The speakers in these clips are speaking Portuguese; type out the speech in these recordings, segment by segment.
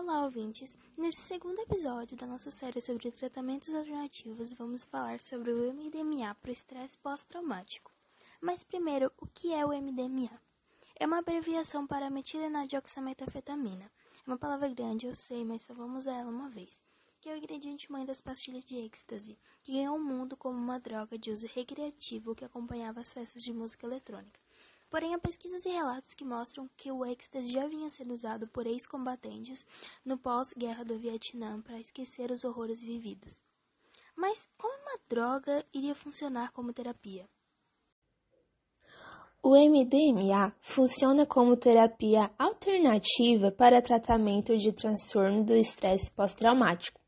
Olá, ouvintes! Nesse segundo episódio da nossa série sobre tratamentos alternativos, vamos falar sobre o MDMA para o estresse pós-traumático. Mas primeiro, o que é o MDMA? É uma abreviação para metilenadioxametafetamina. É uma palavra grande, eu sei, mas só vamos usar ela uma vez. Que é o ingrediente mãe das pastilhas de êxtase, que ganhou o mundo como uma droga de uso recreativo que acompanhava as festas de música eletrônica. Porém, há pesquisas e relatos que mostram que o êxtase já vinha sendo usado por ex-combatentes no pós-guerra do Vietnã para esquecer os horrores vividos. Mas como uma droga iria funcionar como terapia? O MDMA funciona como terapia alternativa para tratamento de transtorno do estresse pós-traumático.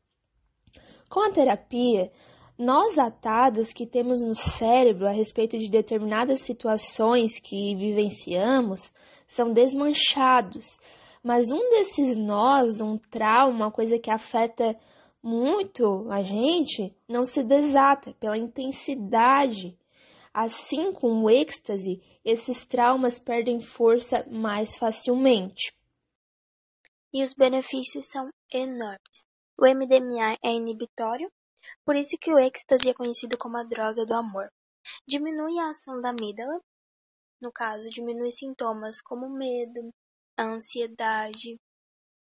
Com a terapia, nós atados que temos no cérebro a respeito de determinadas situações que vivenciamos são desmanchados, mas um desses nós, um trauma, uma coisa que afeta muito a gente, não se desata pela intensidade. Assim, com o êxtase, esses traumas perdem força mais facilmente. E os benefícios são enormes. O MDMA é inibitório, por isso que o êxtase é conhecido como a droga do amor. Diminui a ação da amígdala, no caso, diminui sintomas como medo, ansiedade.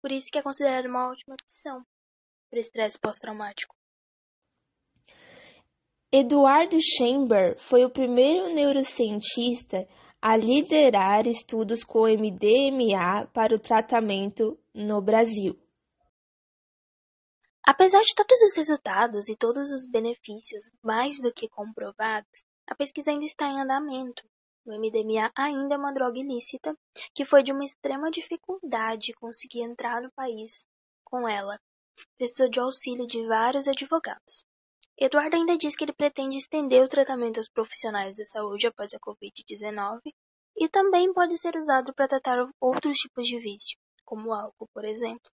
Por isso que é considerado uma ótima opção para estresse pós-traumático. Eduardo Chamber foi o primeiro neurocientista a liderar estudos com MDMA para o tratamento no Brasil. Apesar de todos os resultados e todos os benefícios mais do que comprovados, a pesquisa ainda está em andamento. O MDMA ainda é uma droga ilícita que foi de uma extrema dificuldade conseguir entrar no país com ela. Precisou de auxílio de vários advogados. Eduardo ainda diz que ele pretende estender o tratamento aos profissionais da saúde após a Covid-19 e também pode ser usado para tratar outros tipos de vício, como o álcool, por exemplo.